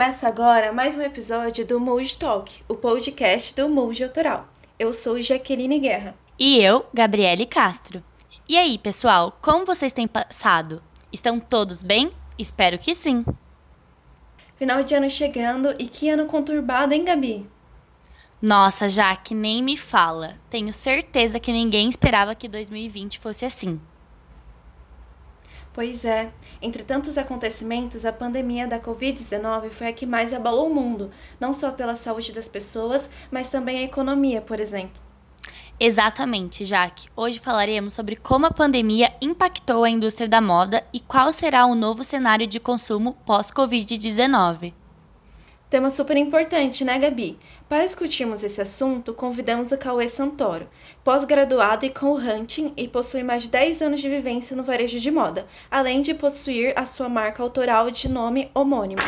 Começa agora mais um episódio do Mood Talk, o podcast do Mood Autoral. Eu sou Jaqueline Guerra. E eu, Gabriele Castro. E aí, pessoal, como vocês têm passado? Estão todos bem? Espero que sim. Final de ano chegando e que ano conturbado, hein, Gabi? Nossa, Jaque, nem me fala. Tenho certeza que ninguém esperava que 2020 fosse assim. Pois é, entre tantos acontecimentos, a pandemia da Covid-19 foi a que mais abalou o mundo, não só pela saúde das pessoas, mas também a economia, por exemplo. Exatamente, Jaque. Hoje falaremos sobre como a pandemia impactou a indústria da moda e qual será o novo cenário de consumo pós-Covid-19. Tema super importante, né, Gabi? Para discutirmos esse assunto, convidamos o Cauê Santoro, pós-graduado em co-hunting e possui mais de 10 anos de vivência no varejo de moda, além de possuir a sua marca autoral de nome homônimo.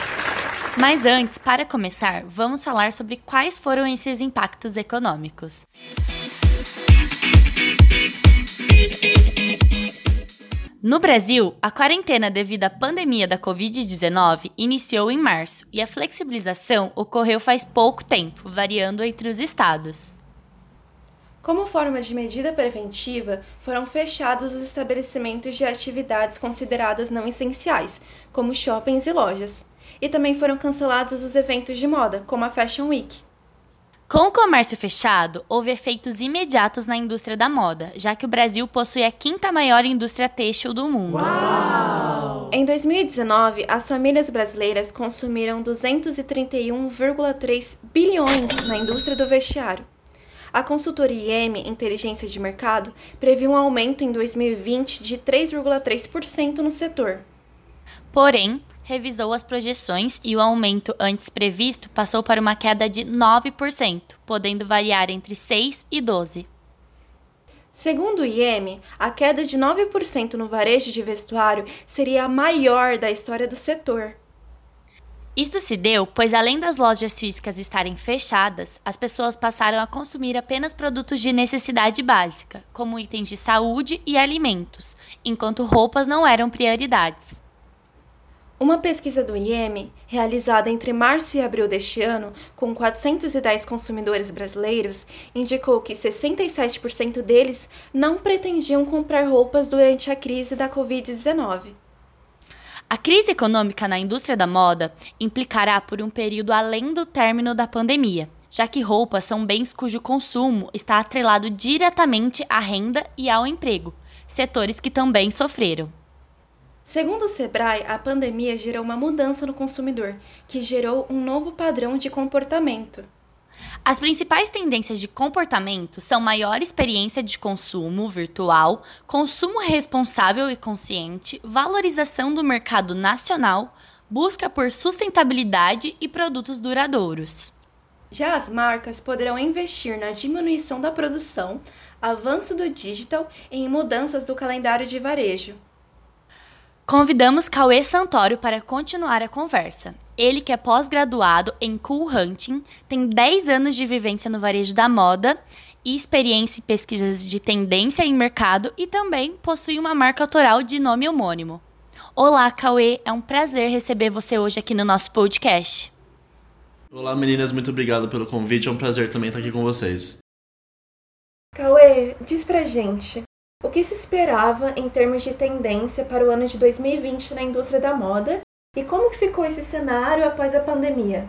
Mas antes, para começar, vamos falar sobre quais foram esses impactos econômicos. No Brasil, a quarentena devido à pandemia da Covid-19 iniciou em março e a flexibilização ocorreu faz pouco tempo, variando entre os estados. Como forma de medida preventiva, foram fechados os estabelecimentos de atividades consideradas não essenciais, como shoppings e lojas. E também foram cancelados os eventos de moda, como a Fashion Week. Com o comércio fechado, houve efeitos imediatos na indústria da moda, já que o Brasil possui a quinta maior indústria têxtil do mundo. Uau! Em 2019, as famílias brasileiras consumiram 231,3 bilhões na indústria do vestiário. A consultoria IM Inteligência de Mercado previu um aumento em 2020 de 3,3% no setor. Porém, revisou as projeções e o aumento antes previsto passou para uma queda de 9%, podendo variar entre 6 e 12. Segundo o IEM, a queda de 9% no varejo de vestuário seria a maior da história do setor. Isto se deu pois, além das lojas físicas estarem fechadas, as pessoas passaram a consumir apenas produtos de necessidade básica, como itens de saúde e alimentos, enquanto roupas não eram prioridades. Uma pesquisa do IEM, realizada entre março e abril deste ano, com 410 consumidores brasileiros, indicou que 67% deles não pretendiam comprar roupas durante a crise da Covid-19. A crise econômica na indústria da moda implicará por um período além do término da pandemia, já que roupas são bens cujo consumo está atrelado diretamente à renda e ao emprego, setores que também sofreram. Segundo o Sebrae, a pandemia gerou uma mudança no consumidor, que gerou um novo padrão de comportamento. As principais tendências de comportamento são maior experiência de consumo virtual, consumo responsável e consciente, valorização do mercado nacional, busca por sustentabilidade e produtos duradouros. Já as marcas poderão investir na diminuição da produção, avanço do digital e em mudanças do calendário de varejo. Convidamos Cauê Santoro para continuar a conversa. Ele que é pós-graduado em Cool Hunting, tem 10 anos de vivência no varejo da moda e experiência em pesquisas de tendência em mercado e também possui uma marca autoral de nome homônimo. Olá, Cauê, é um prazer receber você hoje aqui no nosso podcast. Olá, meninas, muito obrigado pelo convite. É um prazer também estar aqui com vocês. Cauê, diz pra gente, o que se esperava em termos de tendência para o ano de 2020 na indústria da moda e como que ficou esse cenário após a pandemia?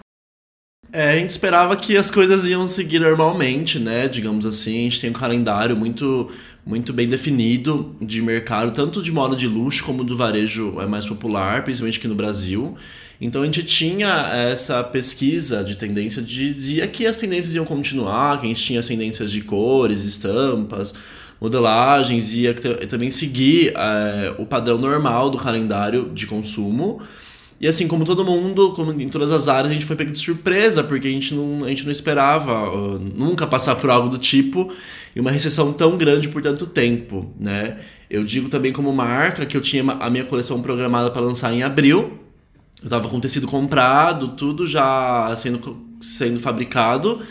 É, a gente esperava que as coisas iam seguir normalmente, né? Digamos assim, a gente tem um calendário muito, muito bem definido de mercado, tanto de moda de luxo como do varejo é mais popular, principalmente aqui no Brasil. Então a gente tinha essa pesquisa de tendência, dizia que as tendências iam continuar, que a gente tinha as tendências de cores, estampas, modelagens e também seguir é, o padrão normal do calendário de consumo. E assim, como todo mundo, como em todas as áreas, a gente foi pego de surpresa, porque a gente não, a gente não esperava uh, nunca passar por algo do tipo e uma recessão tão grande por tanto tempo, né? Eu digo também como marca que eu tinha a minha coleção programada para lançar em abril. Eu estava com tecido comprado, tudo já sendo, sendo fabricado.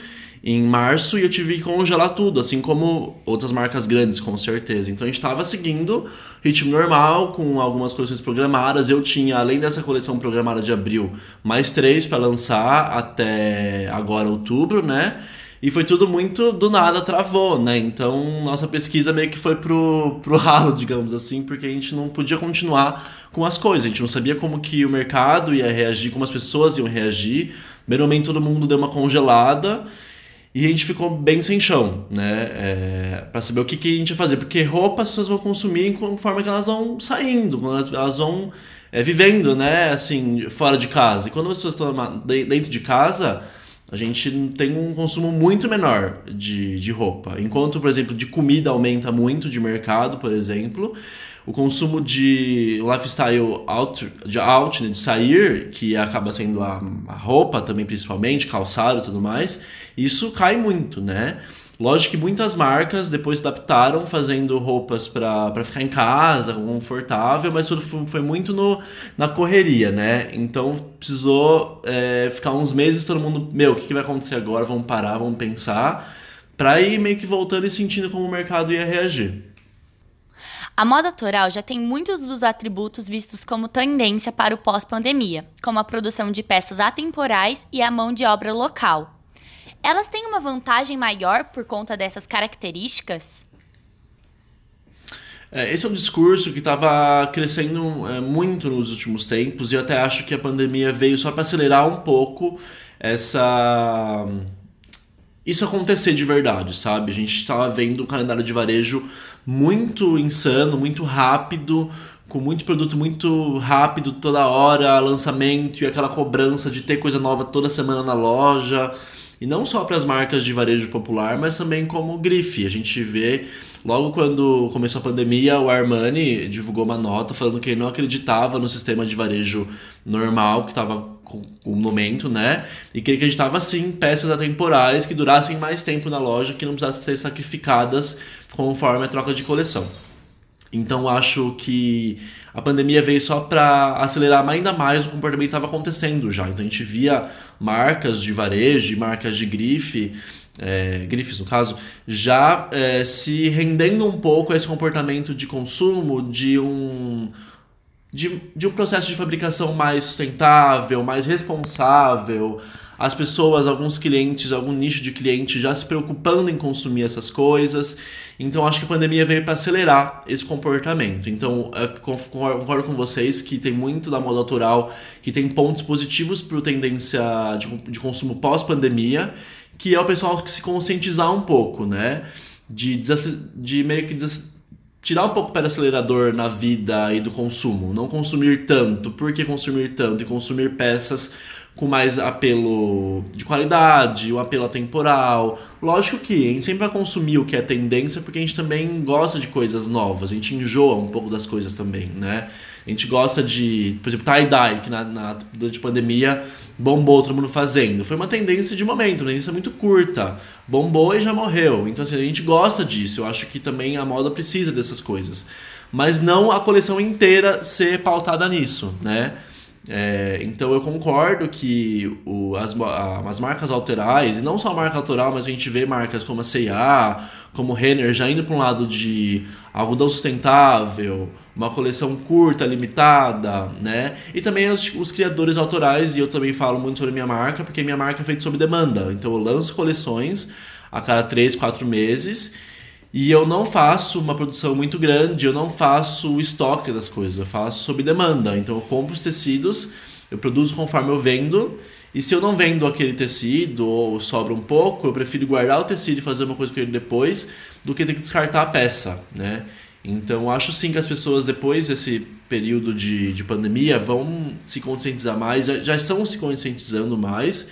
Em março e eu tive que congelar tudo, assim como outras marcas grandes, com certeza. Então a gente estava seguindo ritmo normal, com algumas coleções programadas. Eu tinha, além dessa coleção programada de abril, mais três para lançar até agora outubro, né? E foi tudo muito do nada, travou, né? Então nossa pesquisa meio que foi pro, pro ralo, digamos assim, porque a gente não podia continuar com as coisas. A gente não sabia como que o mercado ia reagir, como as pessoas iam reagir. Primeiro momento todo mundo deu uma congelada. E a gente ficou bem sem chão, né? É, para saber o que, que a gente ia fazer. Porque roupa as pessoas vão consumir conforme elas vão saindo, quando elas, elas vão é, vivendo, né? Assim, fora de casa. E quando as pessoas estão dentro de casa, a gente tem um consumo muito menor de, de roupa. Enquanto, por exemplo, de comida aumenta muito de mercado, por exemplo o consumo de lifestyle out, de out, né, de sair, que acaba sendo a, a roupa também principalmente, calçado e tudo mais, isso cai muito, né? Lógico que muitas marcas depois adaptaram fazendo roupas para ficar em casa, confortável, mas tudo foi muito no, na correria, né? Então precisou é, ficar uns meses todo mundo, meu, o que, que vai acontecer agora? Vamos parar, vamos pensar, para ir meio que voltando e sentindo como o mercado ia reagir. A moda autoral já tem muitos dos atributos vistos como tendência para o pós-pandemia, como a produção de peças atemporais e a mão de obra local. Elas têm uma vantagem maior por conta dessas características? É, esse é um discurso que estava crescendo é, muito nos últimos tempos e eu até acho que a pandemia veio só para acelerar um pouco essa isso acontecer de verdade, sabe? A gente estava vendo um calendário de varejo muito insano, muito rápido, com muito produto muito rápido toda hora, lançamento e aquela cobrança de ter coisa nova toda semana na loja. E não só para as marcas de varejo popular, mas também como grife. A gente vê, logo quando começou a pandemia, o Armani divulgou uma nota falando que ele não acreditava no sistema de varejo normal que estava com o momento, né? E que ele acreditava sim peças atemporais que durassem mais tempo na loja, que não precisassem ser sacrificadas conforme a troca de coleção. Então acho que a pandemia veio só para acelerar ainda mais o comportamento que estava acontecendo já. Então a gente via marcas de varejo, marcas de grife, é, grifes no caso, já é, se rendendo um pouco a esse comportamento de consumo de um de, de um processo de fabricação mais sustentável, mais responsável, as pessoas, alguns clientes, algum nicho de cliente já se preocupando em consumir essas coisas. Então acho que a pandemia veio para acelerar esse comportamento. Então concordo com vocês que tem muito da moda autoral que tem pontos positivos para tendência de, de consumo pós-pandemia, que é o pessoal que se conscientizar um pouco, né? De, de meio que tirar um pouco o pé do acelerador na vida e do consumo. Não consumir tanto. Por que consumir tanto? E consumir peças com mais apelo de qualidade, um apelo atemporal. Lógico que a gente sempre vai consumir o que é tendência, porque a gente também gosta de coisas novas, a gente enjoa um pouco das coisas também, né? A gente gosta de, por exemplo, tie-dye, que na, na, durante a pandemia bombou todo mundo fazendo. Foi uma tendência de momento, uma tendência muito curta. Bombou e já morreu. Então, assim, a gente gosta disso. Eu acho que também a moda precisa dessas coisas. Mas não a coleção inteira ser pautada nisso, né? É, então eu concordo que o, as, as marcas autorais, e não só a marca autoral, mas a gente vê marcas como a C&A, como Renner já indo para um lado de algodão sustentável, uma coleção curta, limitada, né? E também os, os criadores autorais, e eu também falo muito sobre minha marca, porque minha marca é feita sob demanda. Então eu lanço coleções a cada 3, 4 meses e eu não faço uma produção muito grande, eu não faço o estoque das coisas, eu faço sob demanda. Então eu compro os tecidos, eu produzo conforme eu vendo, e se eu não vendo aquele tecido ou sobra um pouco, eu prefiro guardar o tecido e fazer uma coisa com ele depois do que ter que descartar a peça, né? Então acho sim que as pessoas depois desse período de, de pandemia vão se conscientizar mais, já, já estão se conscientizando mais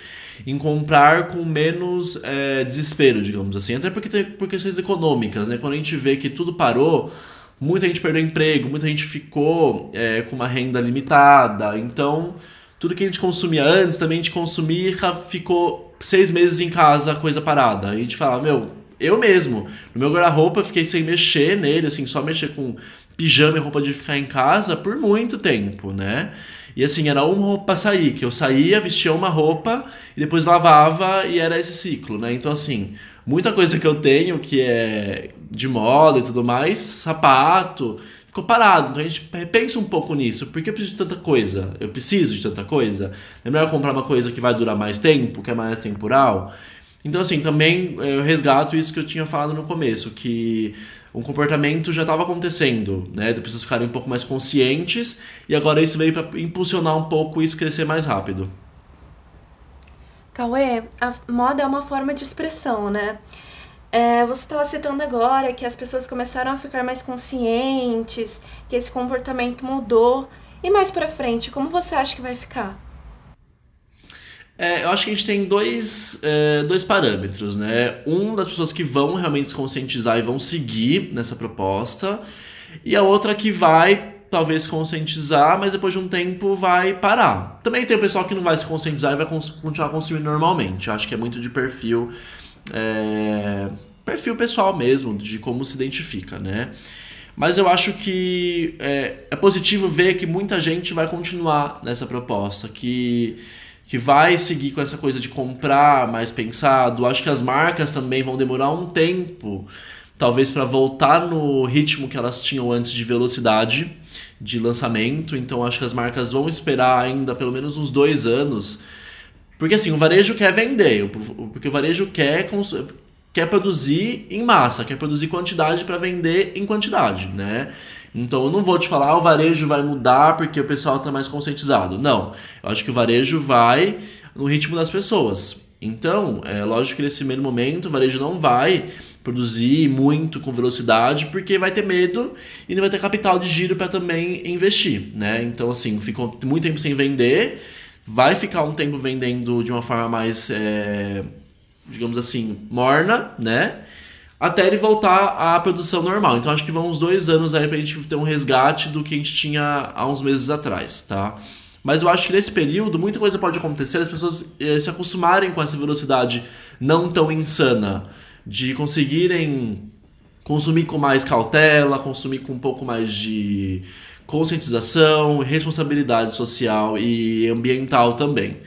em comprar com menos é, desespero, digamos assim. Até porque tem por questões econômicas, né? Quando a gente vê que tudo parou, muita gente perdeu emprego, muita gente ficou é, com uma renda limitada. Então, tudo que a gente consumia antes, também a gente consumia ficou seis meses em casa, coisa parada. A gente fala, meu, eu mesmo, no meu guarda-roupa, fiquei sem mexer nele, assim, só mexer com pijama e roupa de ficar em casa por muito tempo, né? E assim, era uma roupa pra sair, que eu saía, vestia uma roupa e depois lavava e era esse ciclo, né? Então, assim, muita coisa que eu tenho que é de moda e tudo mais, sapato, ficou parado. Então a gente pensa um pouco nisso. Por que eu preciso de tanta coisa? Eu preciso de tanta coisa? É melhor comprar uma coisa que vai durar mais tempo, que é mais temporal? Então, assim, também eu resgato isso que eu tinha falado no começo, que um comportamento já estava acontecendo, né? De pessoas ficarem um pouco mais conscientes e agora isso veio para impulsionar um pouco isso crescer mais rápido. Cauê, a moda é uma forma de expressão, né? É, você estava citando agora que as pessoas começaram a ficar mais conscientes, que esse comportamento mudou. E mais para frente, como você acha que vai ficar? É, eu acho que a gente tem dois, é, dois parâmetros, né? Um das pessoas que vão realmente se conscientizar e vão seguir nessa proposta, e a outra que vai talvez conscientizar, mas depois de um tempo vai parar. Também tem o pessoal que não vai se conscientizar e vai continuar consumindo normalmente. Eu acho que é muito de perfil. É, perfil pessoal mesmo, de como se identifica, né? Mas eu acho que é, é positivo ver que muita gente vai continuar nessa proposta, que que vai seguir com essa coisa de comprar mais pensado. Acho que as marcas também vão demorar um tempo, talvez para voltar no ritmo que elas tinham antes de velocidade de lançamento. Então acho que as marcas vão esperar ainda pelo menos uns dois anos. Porque assim, o varejo quer vender, porque o varejo quer, quer produzir em massa, quer produzir quantidade para vender em quantidade, né? Então eu não vou te falar, ah, o varejo vai mudar porque o pessoal está mais conscientizado. Não. Eu acho que o varejo vai no ritmo das pessoas. Então, é lógico que nesse primeiro momento o varejo não vai produzir muito com velocidade porque vai ter medo e não vai ter capital de giro para também investir, né? Então, assim, ficou muito tempo sem vender, vai ficar um tempo vendendo de uma forma mais, é, digamos assim, morna, né? Até ele voltar à produção normal. Então acho que vão uns dois anos aí pra gente ter um resgate do que a gente tinha há uns meses atrás, tá? Mas eu acho que nesse período muita coisa pode acontecer, as pessoas eh, se acostumarem com essa velocidade não tão insana, de conseguirem consumir com mais cautela, consumir com um pouco mais de conscientização, responsabilidade social e ambiental também.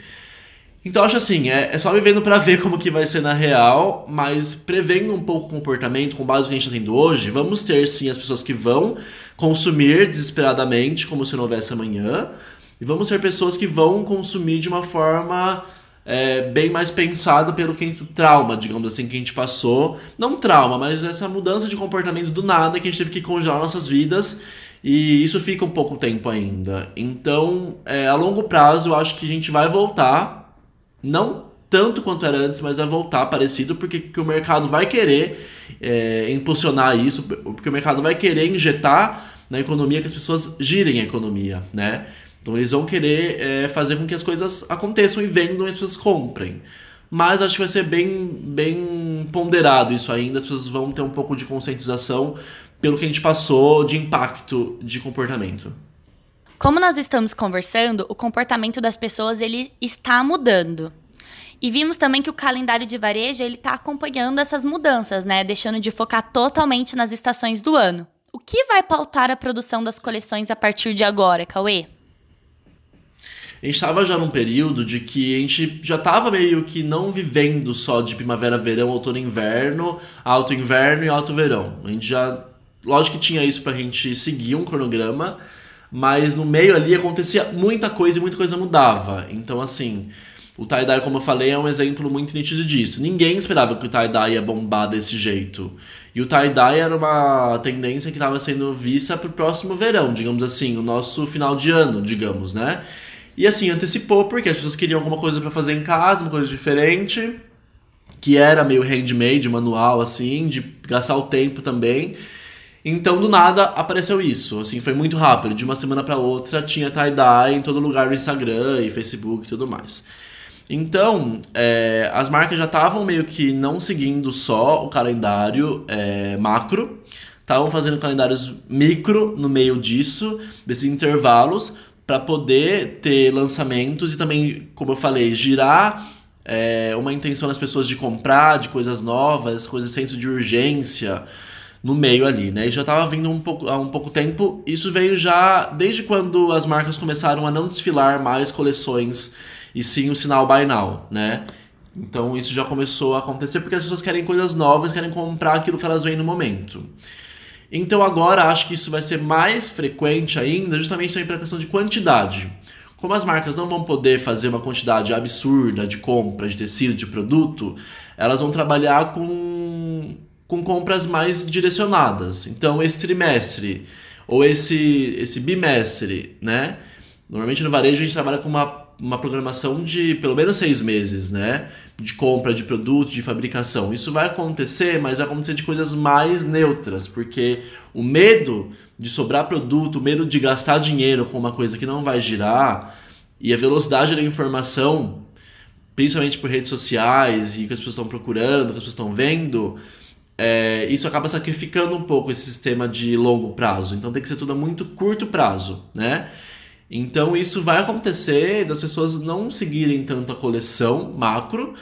Então acho assim, é, é só vivendo para ver como que vai ser na real, mas prevendo um pouco o comportamento com base no que a gente está tendo hoje, vamos ter sim as pessoas que vão consumir desesperadamente, como se não houvesse amanhã, e vamos ter pessoas que vão consumir de uma forma é, bem mais pensada pelo que trauma, digamos assim, que a gente passou. Não trauma, mas essa mudança de comportamento do nada que a gente teve que congelar nossas vidas. E isso fica um pouco tempo ainda. Então, é, a longo prazo, eu acho que a gente vai voltar não tanto quanto era antes, mas vai voltar parecido, porque que o mercado vai querer é, impulsionar isso, porque o mercado vai querer injetar na economia que as pessoas girem a economia, né? Então eles vão querer é, fazer com que as coisas aconteçam e vendam e as pessoas comprem. Mas acho que vai ser bem, bem ponderado isso ainda, as pessoas vão ter um pouco de conscientização pelo que a gente passou de impacto de comportamento. Como nós estamos conversando, o comportamento das pessoas ele está mudando. E vimos também que o calendário de varejo ele está acompanhando essas mudanças, né? Deixando de focar totalmente nas estações do ano. O que vai pautar a produção das coleções a partir de agora, Cauê? A gente estava já num período de que a gente já estava meio que não vivendo só de primavera, verão, outono, inverno, alto inverno e alto verão. A gente já, lógico que tinha isso para a gente seguir um cronograma, mas no meio ali acontecia muita coisa e muita coisa mudava. Então, assim, o tie-dye, como eu falei, é um exemplo muito nítido disso. Ninguém esperava que o tie-dye ia bombar desse jeito. E o tie-dye era uma tendência que estava sendo vista para o próximo verão, digamos assim, o nosso final de ano, digamos, né? E assim, antecipou porque as pessoas queriam alguma coisa para fazer em casa, uma coisa diferente, que era meio handmade, manual, assim, de gastar o tempo também. Então, do nada, apareceu isso. Assim, foi muito rápido. De uma semana para outra, tinha tie-dye em todo lugar no Instagram e Facebook e tudo mais. Então, é, as marcas já estavam meio que não seguindo só o calendário é, macro, estavam fazendo calendários micro no meio disso, desses intervalos, para poder ter lançamentos e também, como eu falei, girar é, uma intenção das pessoas de comprar, de coisas novas, coisas senso de urgência no meio ali, né? E já estava vindo um pouco, há um pouco tempo. Isso veio já desde quando as marcas começaram a não desfilar mais coleções e sim o sinal buy now, né? Então isso já começou a acontecer porque as pessoas querem coisas novas, querem comprar aquilo que elas veem no momento. Então agora acho que isso vai ser mais frequente ainda, justamente também pela questão de quantidade. Como as marcas não vão poder fazer uma quantidade absurda de compra de tecido, de produto, elas vão trabalhar com, com compras mais direcionadas. Então, esse trimestre ou esse, esse bimestre, né? Normalmente no varejo a gente trabalha com uma uma programação de pelo menos seis meses, né? De compra de produto, de fabricação. Isso vai acontecer, mas vai acontecer de coisas mais neutras, porque o medo de sobrar produto, o medo de gastar dinheiro com uma coisa que não vai girar e a velocidade da informação, principalmente por redes sociais e o que as pessoas estão procurando, o que as pessoas estão vendo, é, isso acaba sacrificando um pouco esse sistema de longo prazo. Então tem que ser tudo a muito curto prazo, né? Então isso vai acontecer das pessoas não seguirem tanto a coleção macro,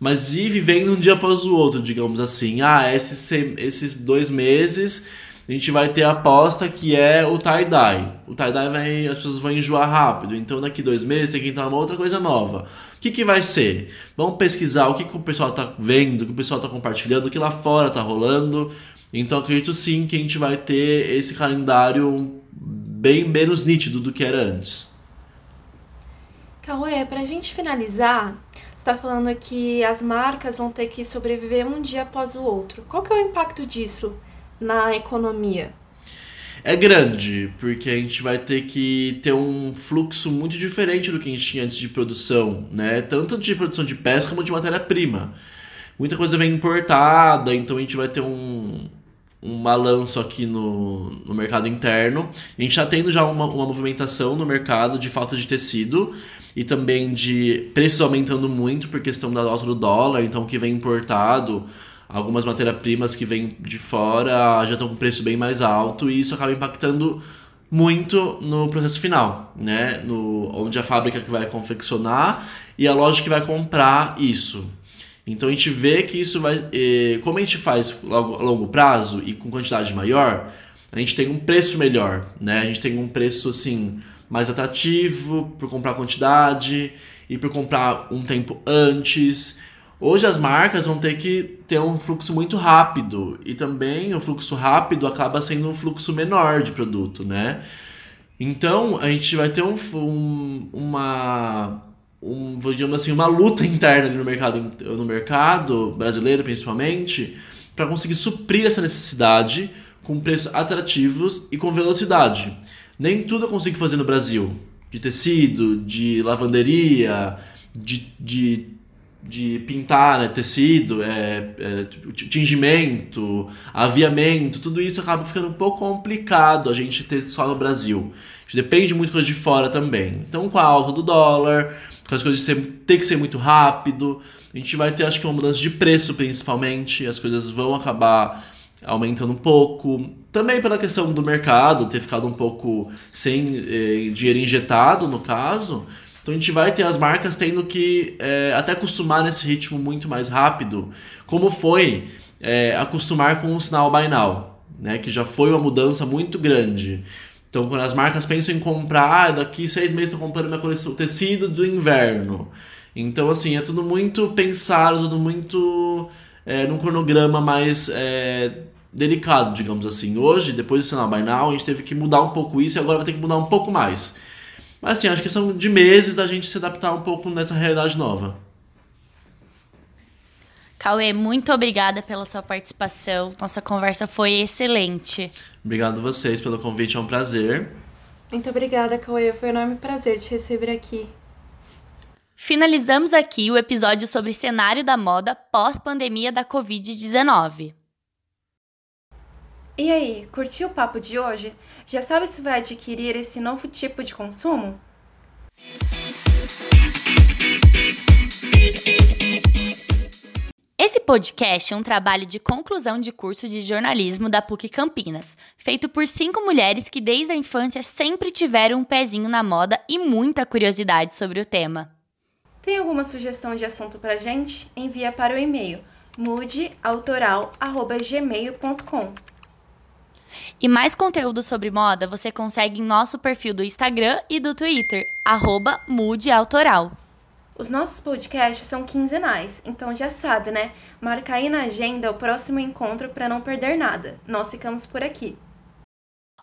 mas ir vivendo um dia após o outro, digamos assim. Ah, esses, esses dois meses a gente vai ter a aposta que é o tie-dye. O tie-dye vai, as pessoas vão enjoar rápido, então daqui dois meses tem que entrar uma outra coisa nova. O que, que vai ser? Vamos pesquisar o que, que o pessoal está vendo, o que o pessoal está compartilhando, o que lá fora está rolando. Então acredito sim que a gente vai ter esse calendário bem menos nítido do que era antes. Cauê, para a gente finalizar, está falando que as marcas vão ter que sobreviver um dia após o outro. Qual que é o impacto disso na economia? É grande, porque a gente vai ter que ter um fluxo muito diferente do que a gente tinha antes de produção, né? Tanto de produção de peça como de matéria-prima. Muita coisa vem importada, então a gente vai ter um, um balanço aqui no, no mercado interno. A gente está tendo já uma, uma movimentação no mercado de falta de tecido e também de preços aumentando muito por questão da alta do dólar, então o que vem importado, algumas matérias-primas que vêm de fora já estão com preço bem mais alto e isso acaba impactando muito no processo final, né? No, onde a fábrica que vai confeccionar e a loja que vai comprar isso. Então a gente vê que isso vai. Eh, como a gente faz a longo prazo e com quantidade maior, a gente tem um preço melhor, né? A gente tem um preço assim mais atrativo por comprar quantidade e por comprar um tempo antes. Hoje as marcas vão ter que ter um fluxo muito rápido e também o fluxo rápido acaba sendo um fluxo menor de produto, né? Então a gente vai ter um, um uma um, digamos assim, uma luta interna no mercado, no mercado brasileiro, principalmente, para conseguir suprir essa necessidade com preços atrativos e com velocidade. Nem tudo eu consigo fazer no Brasil. De tecido, de lavanderia, de, de, de pintar né, tecido, é, é, tingimento, aviamento, tudo isso acaba ficando um pouco complicado a gente ter só no Brasil. A gente depende muito de coisa de fora também. Então, com a alta do dólar, com as coisas ter que ser muito rápido. A gente vai ter, acho que, uma mudança de preço, principalmente. As coisas vão acabar aumentando um pouco. Também pela questão do mercado ter ficado um pouco sem eh, dinheiro injetado, no caso. Então a gente vai ter as marcas tendo que eh, até acostumar nesse ritmo muito mais rápido, como foi eh, acostumar com o sinal Buy Now, né? que já foi uma mudança muito grande. Então, quando as marcas pensam em comprar, ah, daqui seis meses estou comprando minha coleção tecido do inverno. Então, assim, é tudo muito pensado, tudo muito é, num cronograma mais é, delicado, digamos assim. Hoje, depois do Sinal By Now, a gente teve que mudar um pouco isso e agora vai ter que mudar um pouco mais. Mas, assim, acho que são de meses da gente se adaptar um pouco nessa realidade nova. Cauê, muito obrigada pela sua participação. Nossa conversa foi excelente. Obrigado a vocês pelo convite, é um prazer. Muito obrigada, Cauê. Foi um enorme prazer te receber aqui. Finalizamos aqui o episódio sobre cenário da moda pós-pandemia da Covid-19. E aí, curtiu o papo de hoje? Já sabe se vai adquirir esse novo tipo de consumo? Esse podcast é um trabalho de conclusão de curso de jornalismo da PUC Campinas, feito por cinco mulheres que desde a infância sempre tiveram um pezinho na moda e muita curiosidade sobre o tema. Tem alguma sugestão de assunto pra gente? Envia para o e-mail mudeautoral.gmail.com E mais conteúdo sobre moda você consegue em nosso perfil do Instagram e do Twitter, arroba Autoral. Os nossos podcasts são quinzenais, então já sabe, né? Marca aí na agenda o próximo encontro para não perder nada. Nós ficamos por aqui.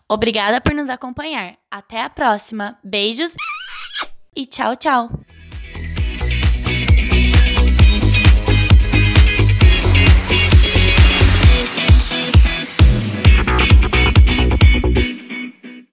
Obrigada por nos acompanhar. Até a próxima. Beijos e tchau, tchau.